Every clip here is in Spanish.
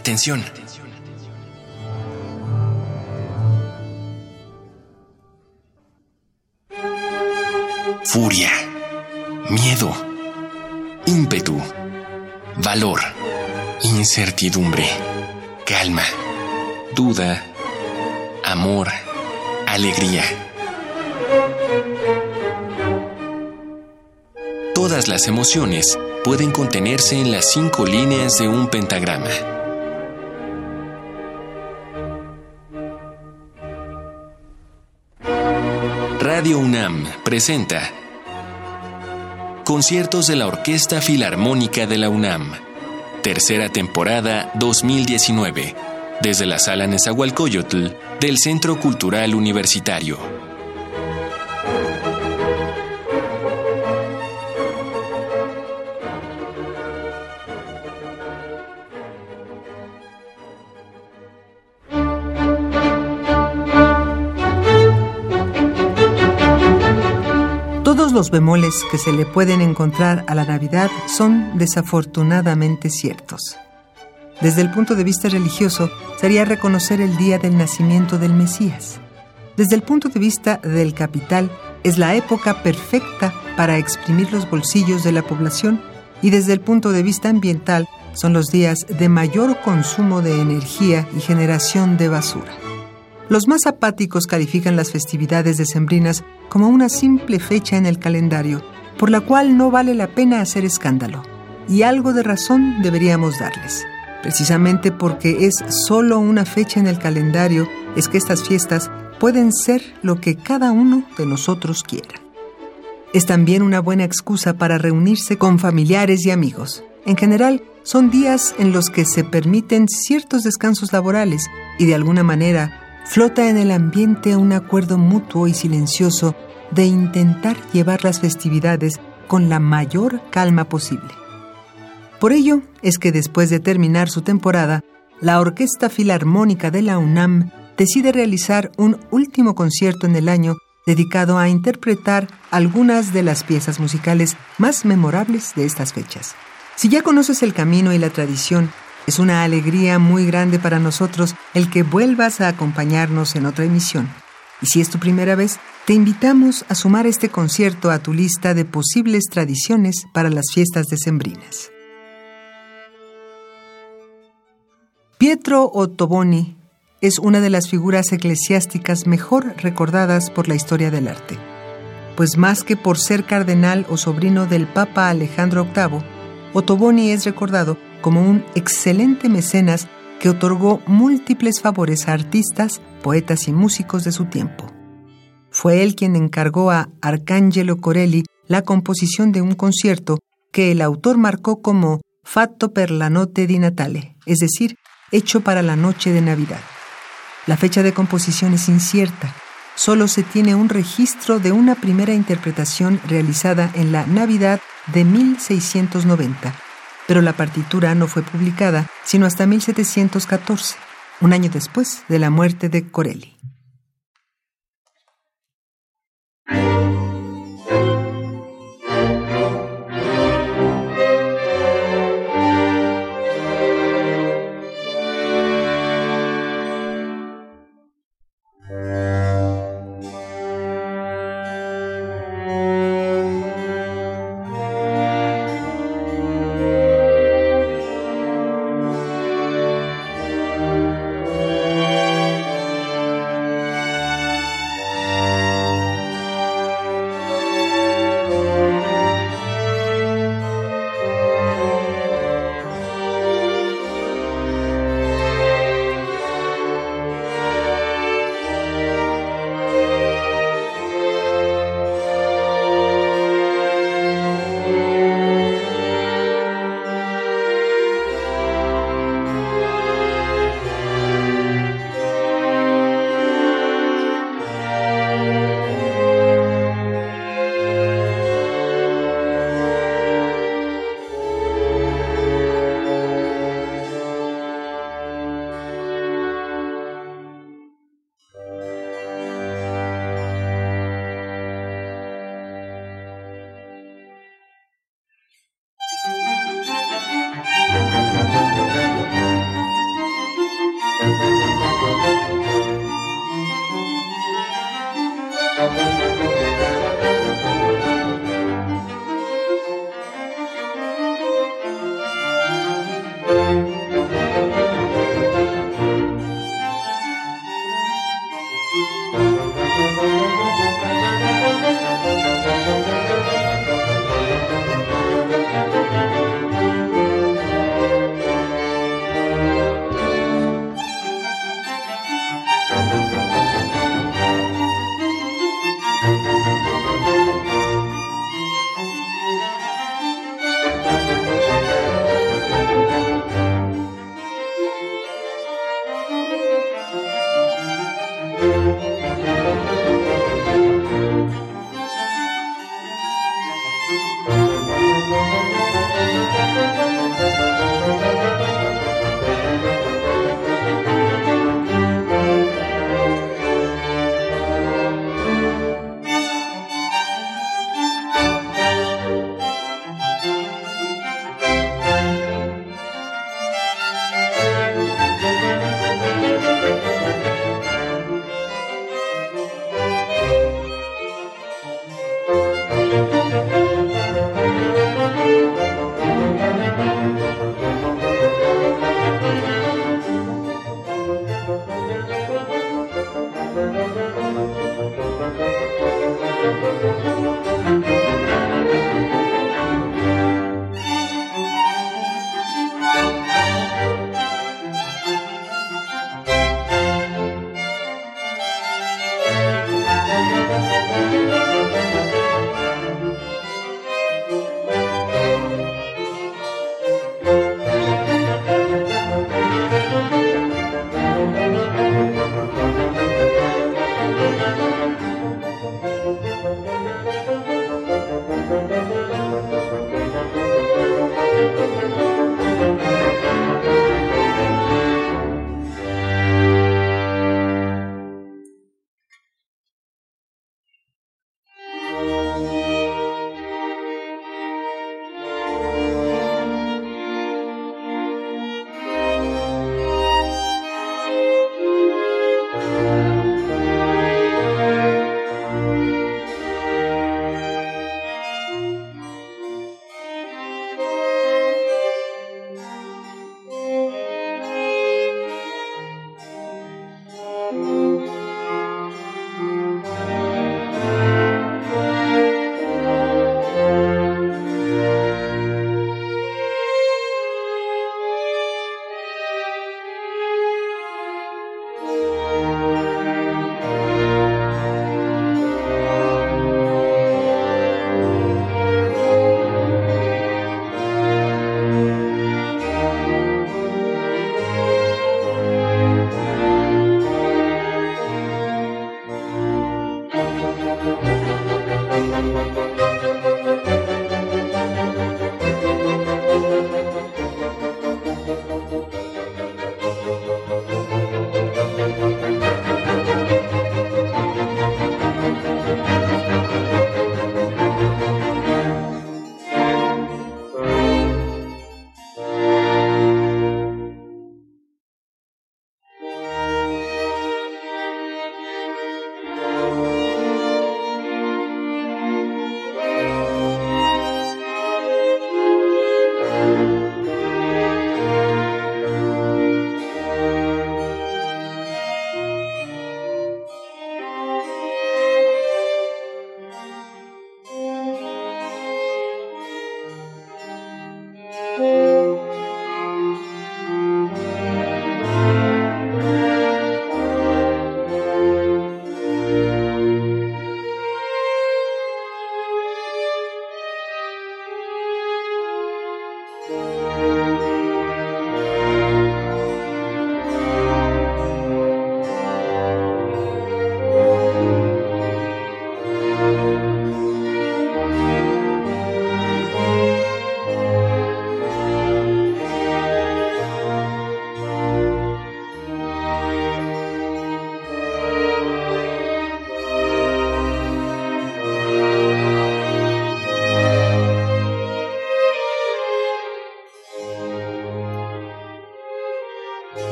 Atención. Furia, miedo, ímpetu, valor, incertidumbre, calma, duda, amor, alegría. Todas las emociones pueden contenerse en las cinco líneas de un pentagrama. Presenta Conciertos de la Orquesta Filarmónica de la UNAM, tercera temporada 2019, desde la Sala Nezahualcóyotl del Centro Cultural Universitario. Bemoles que se le pueden encontrar a la Navidad son desafortunadamente ciertos. Desde el punto de vista religioso, sería reconocer el día del nacimiento del Mesías. Desde el punto de vista del capital, es la época perfecta para exprimir los bolsillos de la población y desde el punto de vista ambiental, son los días de mayor consumo de energía y generación de basura. Los más apáticos califican las festividades decembrinas como una simple fecha en el calendario, por la cual no vale la pena hacer escándalo. Y algo de razón deberíamos darles. Precisamente porque es solo una fecha en el calendario, es que estas fiestas pueden ser lo que cada uno de nosotros quiera. Es también una buena excusa para reunirse con familiares y amigos. En general, son días en los que se permiten ciertos descansos laborales y de alguna manera flota en el ambiente un acuerdo mutuo y silencioso de intentar llevar las festividades con la mayor calma posible. Por ello es que después de terminar su temporada, la Orquesta Filarmónica de la UNAM decide realizar un último concierto en el año dedicado a interpretar algunas de las piezas musicales más memorables de estas fechas. Si ya conoces el camino y la tradición, es una alegría muy grande para nosotros el que vuelvas a acompañarnos en otra emisión. Y si es tu primera vez, te invitamos a sumar este concierto a tu lista de posibles tradiciones para las fiestas decembrinas. Pietro Ottoboni es una de las figuras eclesiásticas mejor recordadas por la historia del arte, pues más que por ser cardenal o sobrino del Papa Alejandro VIII, Ottoboni es recordado como un excelente mecenas que otorgó múltiples favores a artistas, poetas y músicos de su tiempo. Fue él quien encargó a Arcangelo Corelli la composición de un concierto que el autor marcó como Fatto per la notte di Natale, es decir, hecho para la noche de Navidad. La fecha de composición es incierta. Solo se tiene un registro de una primera interpretación realizada en la Navidad de 1690 pero la partitura no fue publicada sino hasta 1714, un año después de la muerte de Corelli.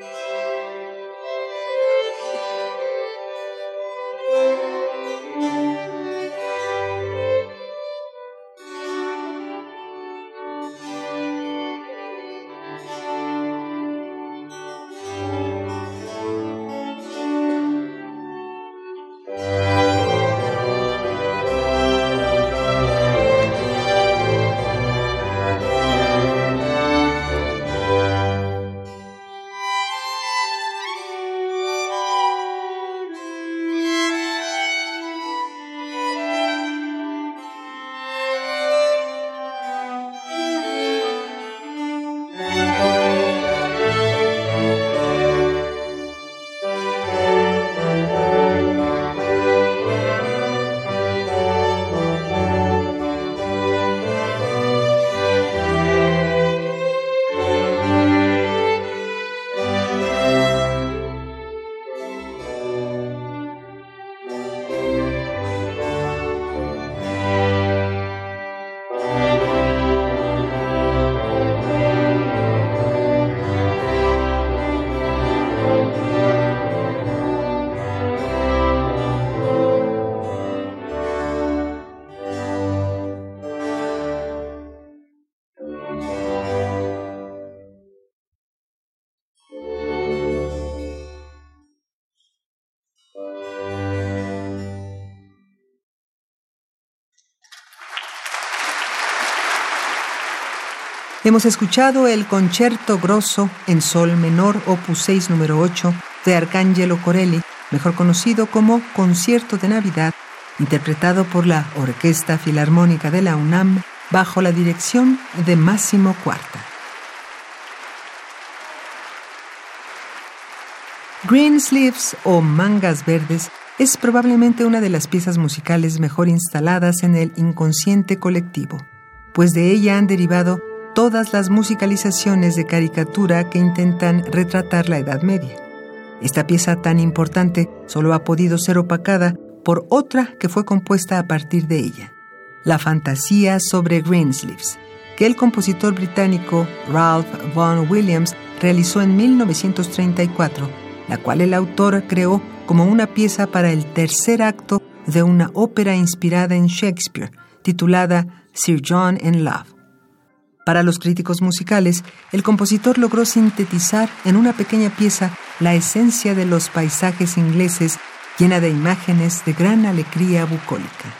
Bye. Hemos escuchado el concierto grosso en sol menor opus 6 número 8 de Arcangelo Corelli, mejor conocido como Concierto de Navidad, interpretado por la Orquesta Filarmónica de la UNAM bajo la dirección de Máximo Cuarta. Green Sleeves o Mangas Verdes es probablemente una de las piezas musicales mejor instaladas en el inconsciente colectivo, pues de ella han derivado todas las musicalizaciones de caricatura que intentan retratar la Edad Media. Esta pieza tan importante solo ha podido ser opacada por otra que fue compuesta a partir de ella, la fantasía sobre Greensleeves, que el compositor británico Ralph Vaughan Williams realizó en 1934, la cual el autor creó como una pieza para el tercer acto de una ópera inspirada en Shakespeare, titulada Sir John in Love. Para los críticos musicales, el compositor logró sintetizar en una pequeña pieza la esencia de los paisajes ingleses llena de imágenes de gran alegría bucólica.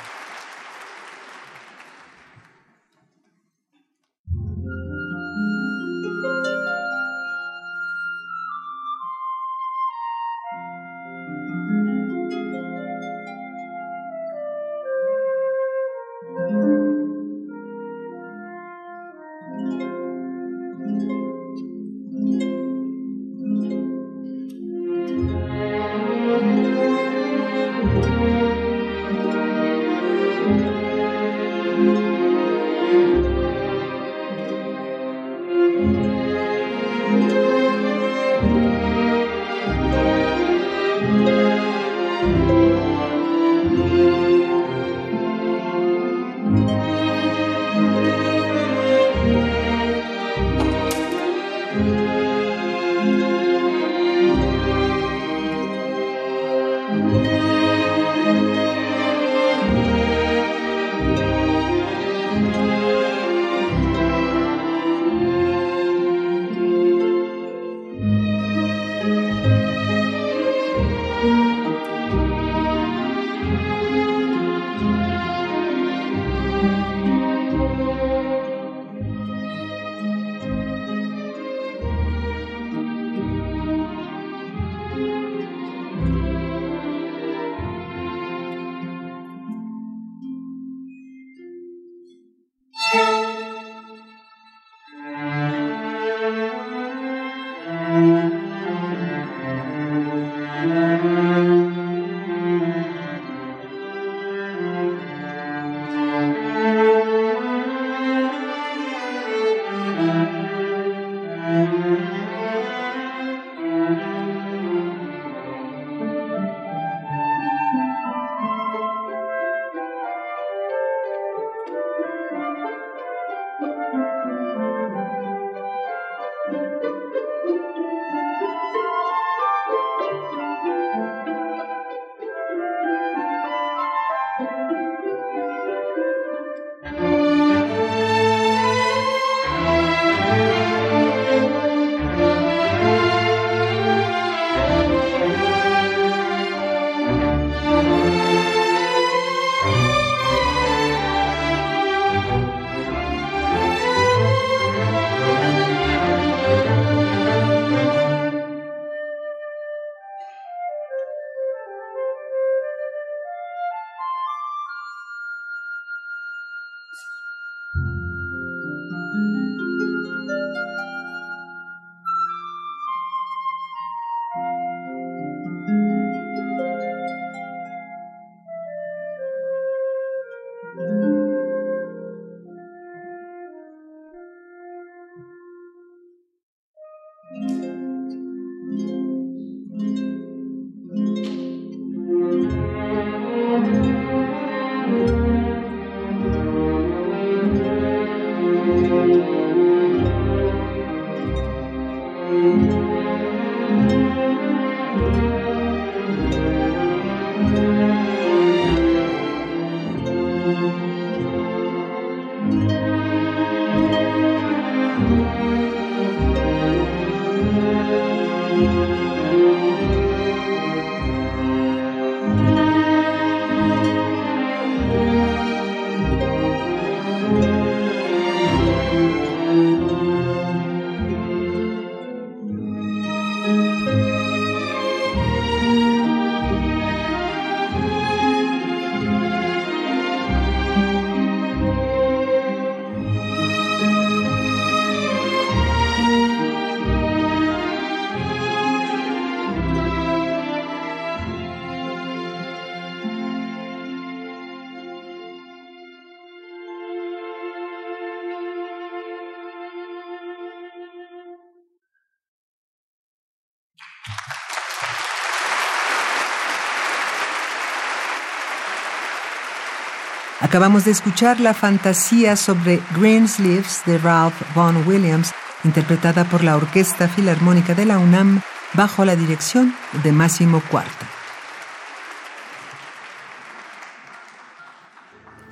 Acabamos de escuchar la fantasía sobre Greensleeves de Ralph Vaughan Williams, interpretada por la Orquesta Filarmónica de la UNAM bajo la dirección de Máximo Cuarta.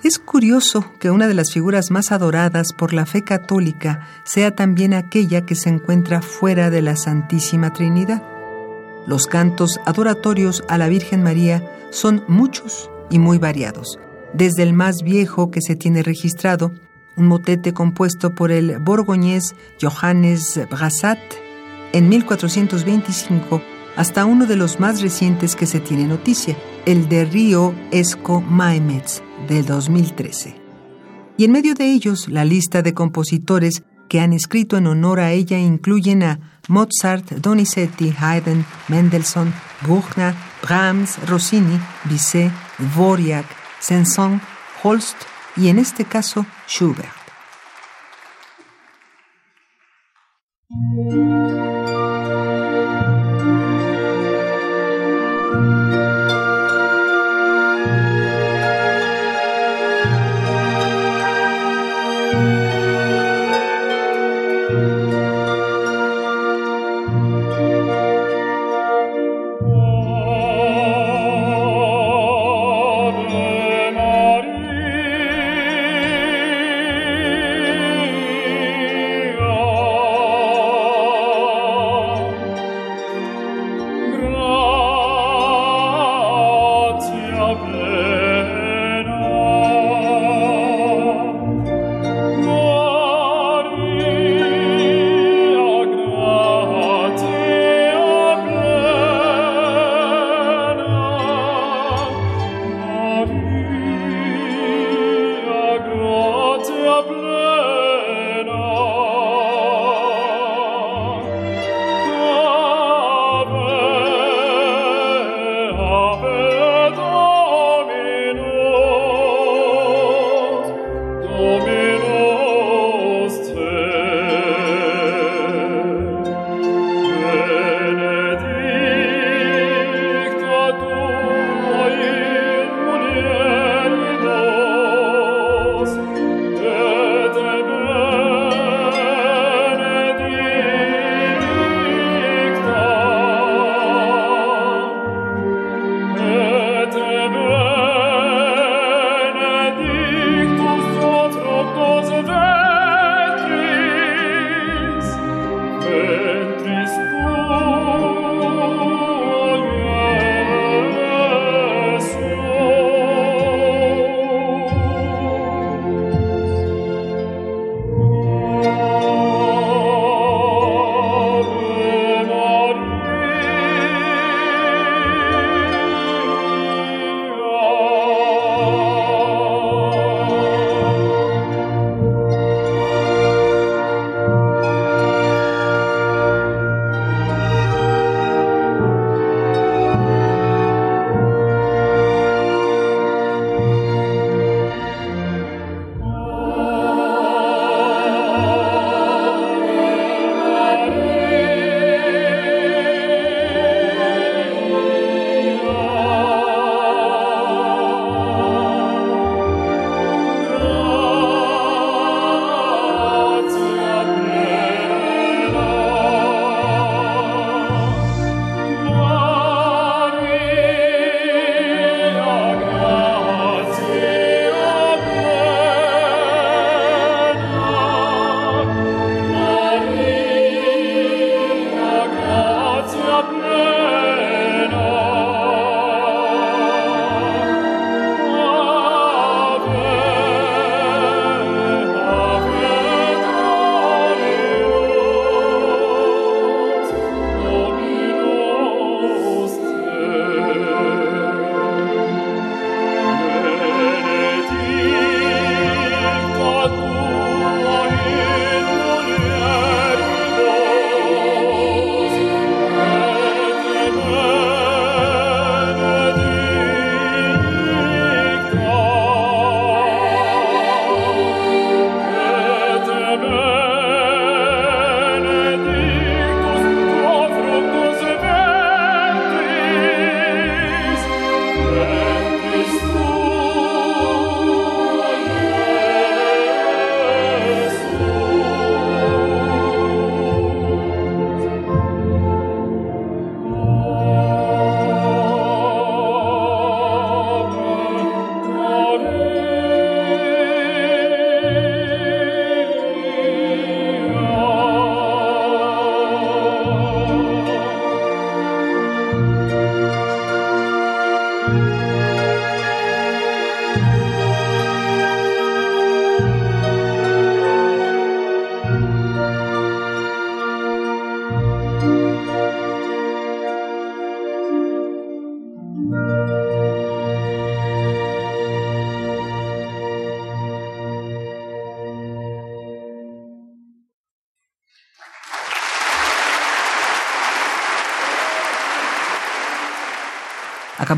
Es curioso que una de las figuras más adoradas por la fe católica sea también aquella que se encuentra fuera de la Santísima Trinidad. Los cantos adoratorios a la Virgen María son muchos y muy variados desde el más viejo que se tiene registrado, un motete compuesto por el borgoñés Johannes Brassat en 1425, hasta uno de los más recientes que se tiene noticia, el de Río Esco Maemets, de 2013. Y en medio de ellos, la lista de compositores que han escrito en honor a ella incluyen a Mozart, Donizetti, Haydn, Mendelssohn, Buchner, Brahms, Rossini, Bizet, Dvorak, Saint-Saëns, Holst y en este caso Schubert.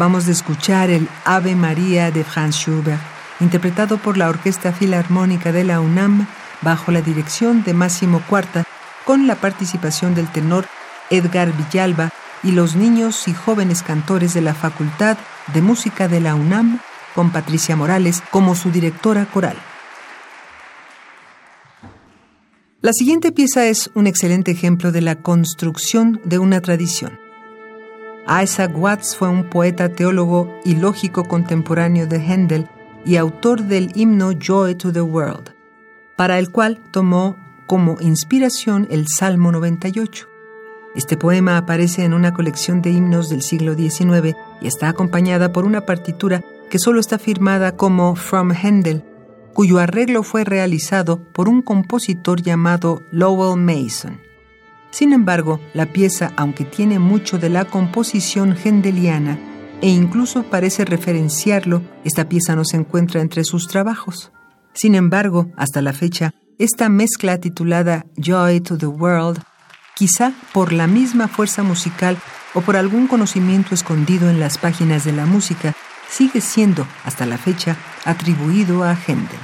Acabamos de escuchar el Ave María de Franz Schubert, interpretado por la Orquesta Filarmónica de la UNAM bajo la dirección de Máximo Cuarta, con la participación del tenor Edgar Villalba y los niños y jóvenes cantores de la Facultad de Música de la UNAM, con Patricia Morales como su directora coral. La siguiente pieza es un excelente ejemplo de la construcción de una tradición. Isaac Watts fue un poeta, teólogo y lógico contemporáneo de Handel y autor del himno Joy to the World, para el cual tomó como inspiración el Salmo 98. Este poema aparece en una colección de himnos del siglo XIX y está acompañada por una partitura que solo está firmada como From Handel, cuyo arreglo fue realizado por un compositor llamado Lowell Mason. Sin embargo, la pieza, aunque tiene mucho de la composición hendeliana e incluso parece referenciarlo, esta pieza no se encuentra entre sus trabajos. Sin embargo, hasta la fecha, esta mezcla titulada Joy to the World, quizá por la misma fuerza musical o por algún conocimiento escondido en las páginas de la música, sigue siendo, hasta la fecha, atribuido a Händel.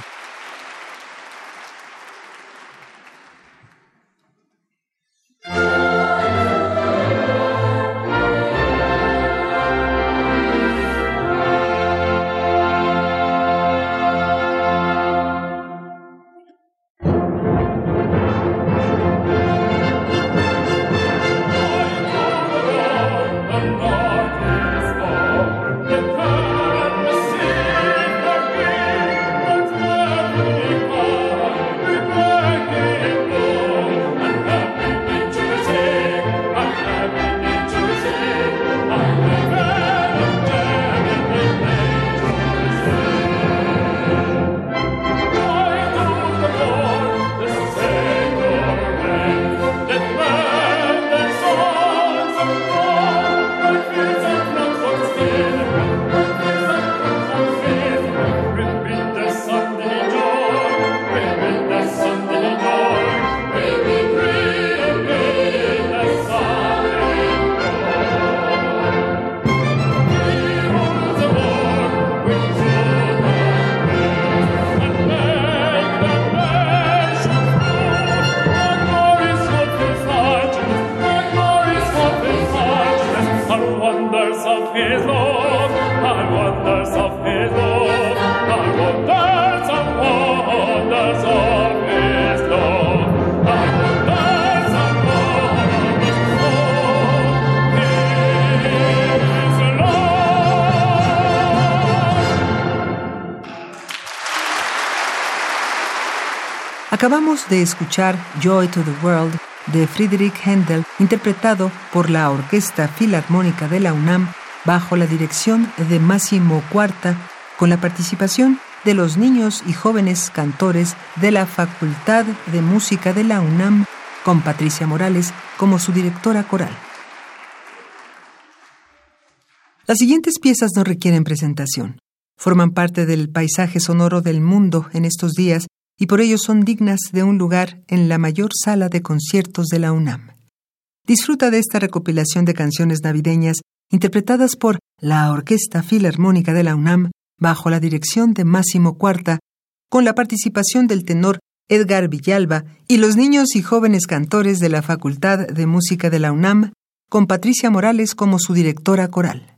Acabamos de escuchar Joy to the World de Friedrich Händel, interpretado por la Orquesta Filarmónica de la UNAM bajo la dirección de Máximo Cuarta, con la participación de los niños y jóvenes cantores de la Facultad de Música de la UNAM, con Patricia Morales como su directora coral. Las siguientes piezas no requieren presentación. Forman parte del paisaje sonoro del mundo en estos días y por ello son dignas de un lugar en la mayor sala de conciertos de la UNAM. Disfruta de esta recopilación de canciones navideñas interpretadas por la Orquesta Filarmónica de la UNAM bajo la dirección de Máximo Cuarta, con la participación del tenor Edgar Villalba y los niños y jóvenes cantores de la Facultad de Música de la UNAM, con Patricia Morales como su directora coral.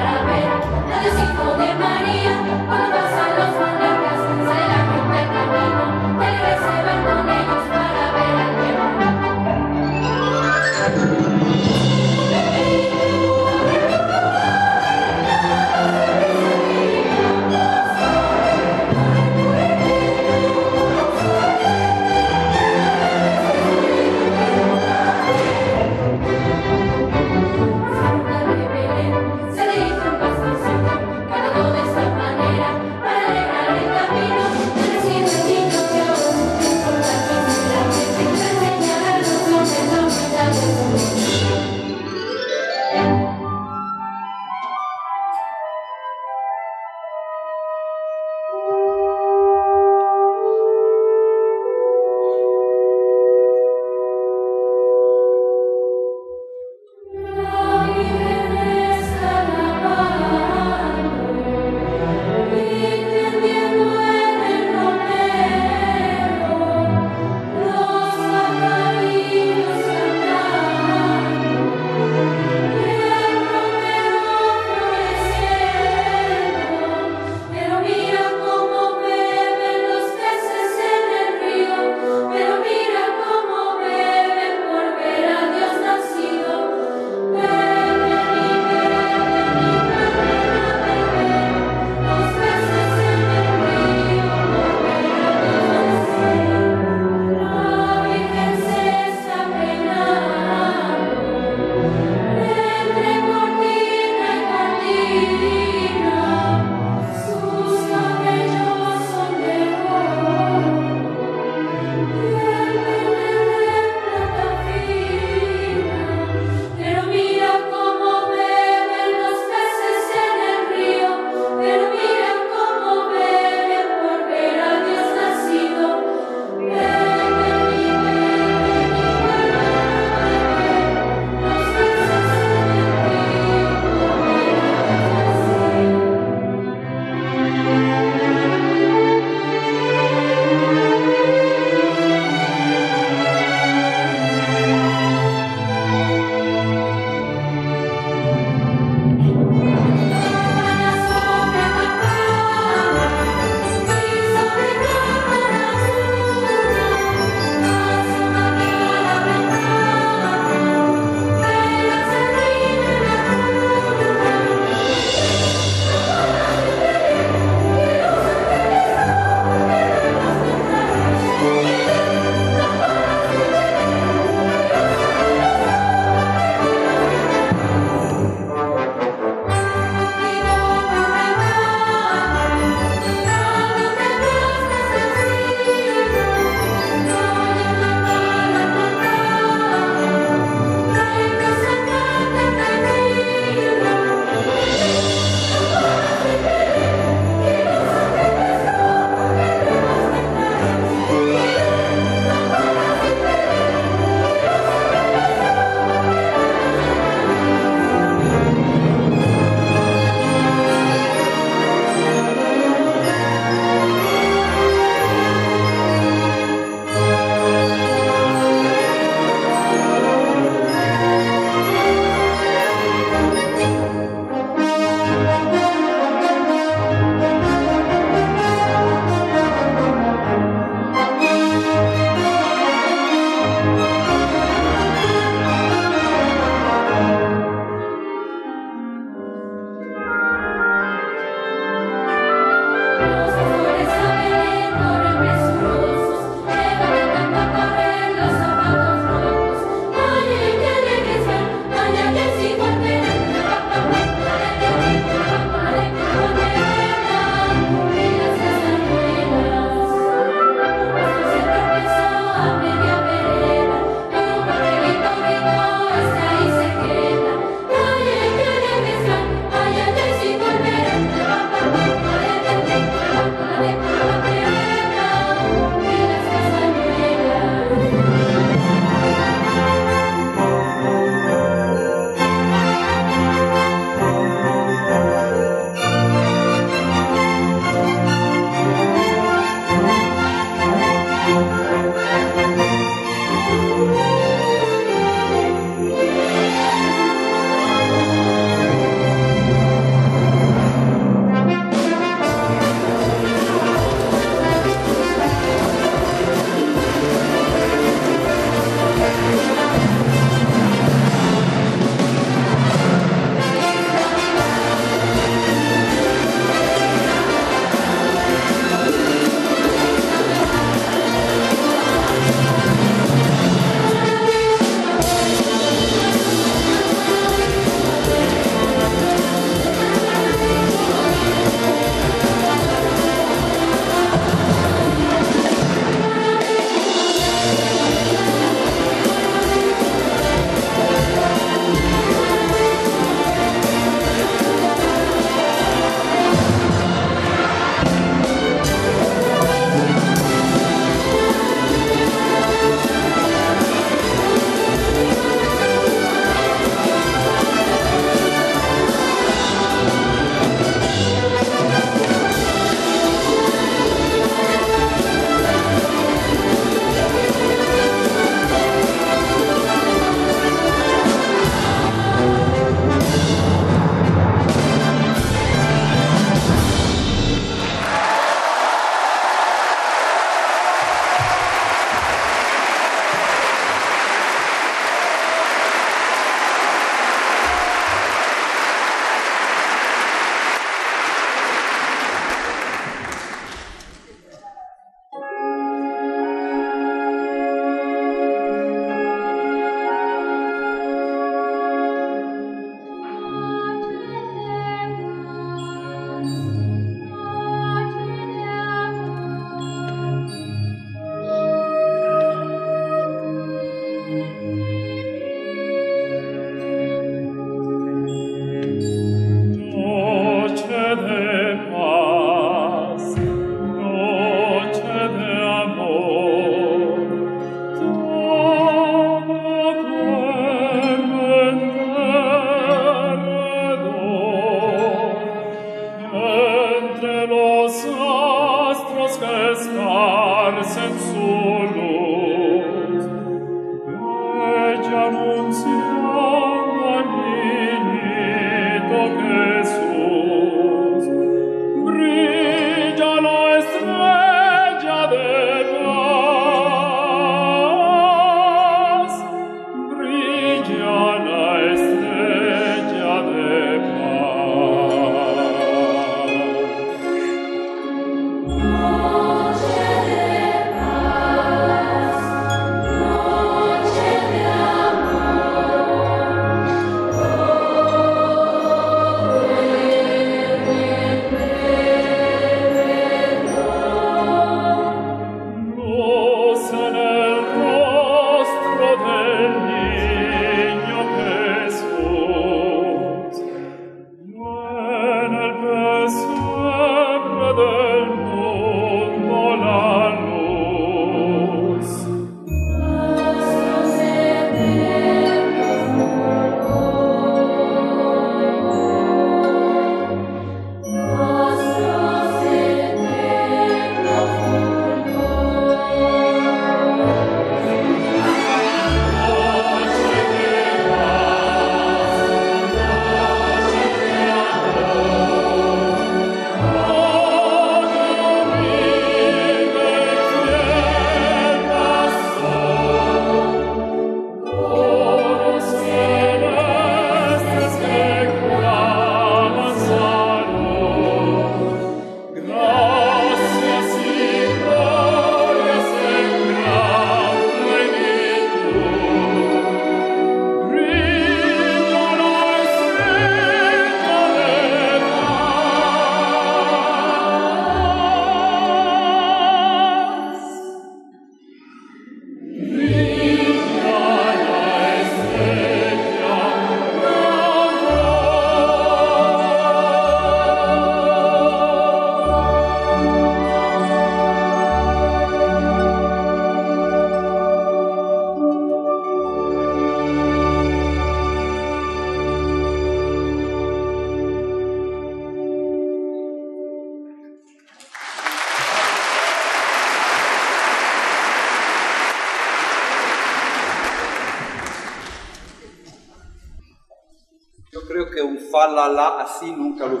La la así nunca lo he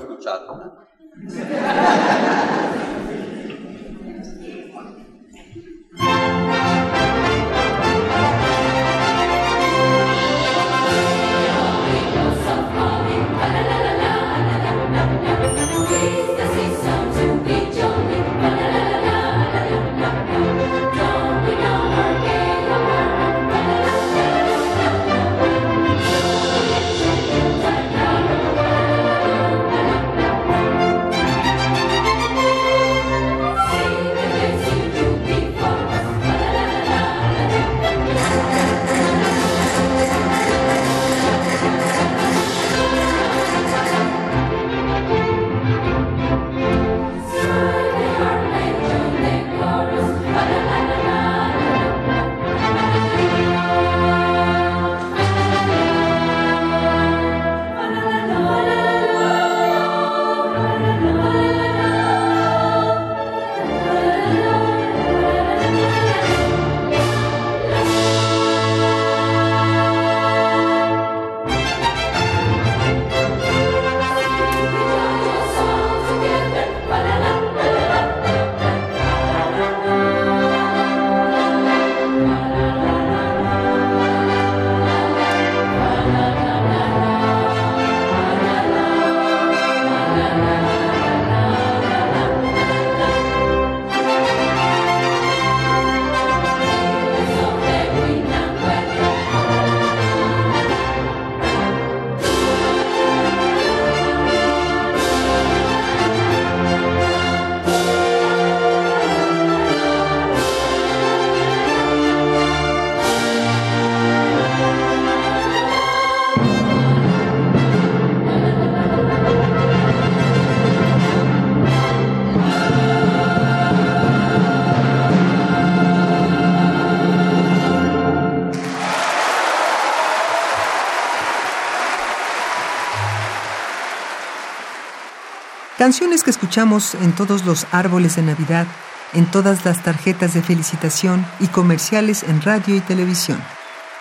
Canciones que escuchamos en todos los árboles de Navidad en todas las tarjetas de felicitación y comerciales en radio y televisión.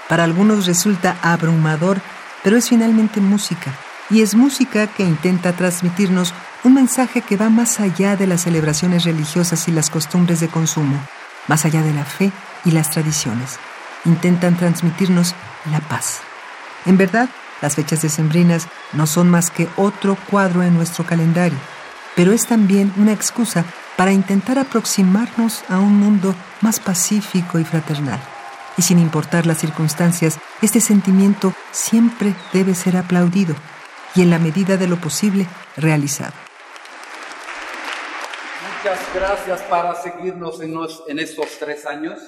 Para algunos resulta abrumador, pero es finalmente música, y es música que intenta transmitirnos un mensaje que va más allá de las celebraciones religiosas y las costumbres de consumo, más allá de la fe y las tradiciones. Intentan transmitirnos la paz. En verdad, las fechas decembrinas no son más que otro cuadro en nuestro calendario, pero es también una excusa para intentar aproximarnos a un mundo más pacífico y fraternal. Y sin importar las circunstancias, este sentimiento siempre debe ser aplaudido y en la medida de lo posible realizado. Muchas gracias para seguirnos en, estos tres años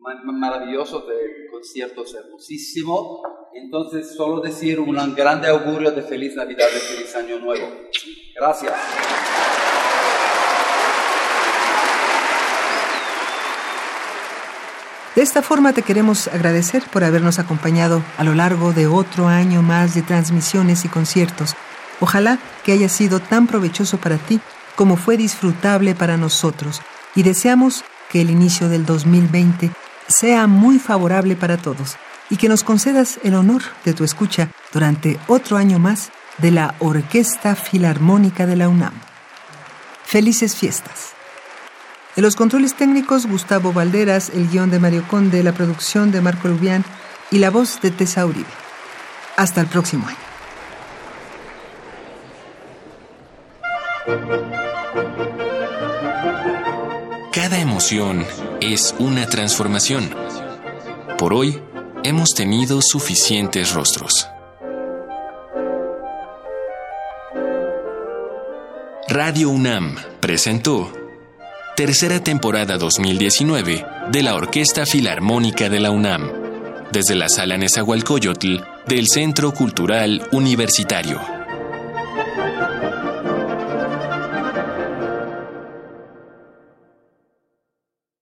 maravillosos de conciertos hermosísimo. Entonces, solo decir un grande augurio de feliz Navidad y feliz Año Nuevo. Gracias. De esta forma te queremos agradecer por habernos acompañado a lo largo de otro año más de transmisiones y conciertos. Ojalá que haya sido tan provechoso para ti como fue disfrutable para nosotros y deseamos que el inicio del 2020 sea muy favorable para todos y que nos concedas el honor de tu escucha durante otro año más de la Orquesta Filarmónica de la UNAM. Felices fiestas. En los controles técnicos, Gustavo Valderas, el guion de Mario Conde, la producción de Marco Lubián y la voz de Tessa Uribe. Hasta el próximo año. Cada emoción es una transformación. Por hoy, hemos tenido suficientes rostros. Radio UNAM presentó tercera temporada 2019 de la Orquesta Filarmónica de la UNAM, desde la Sala Nezahualcóyotl del Centro Cultural Universitario.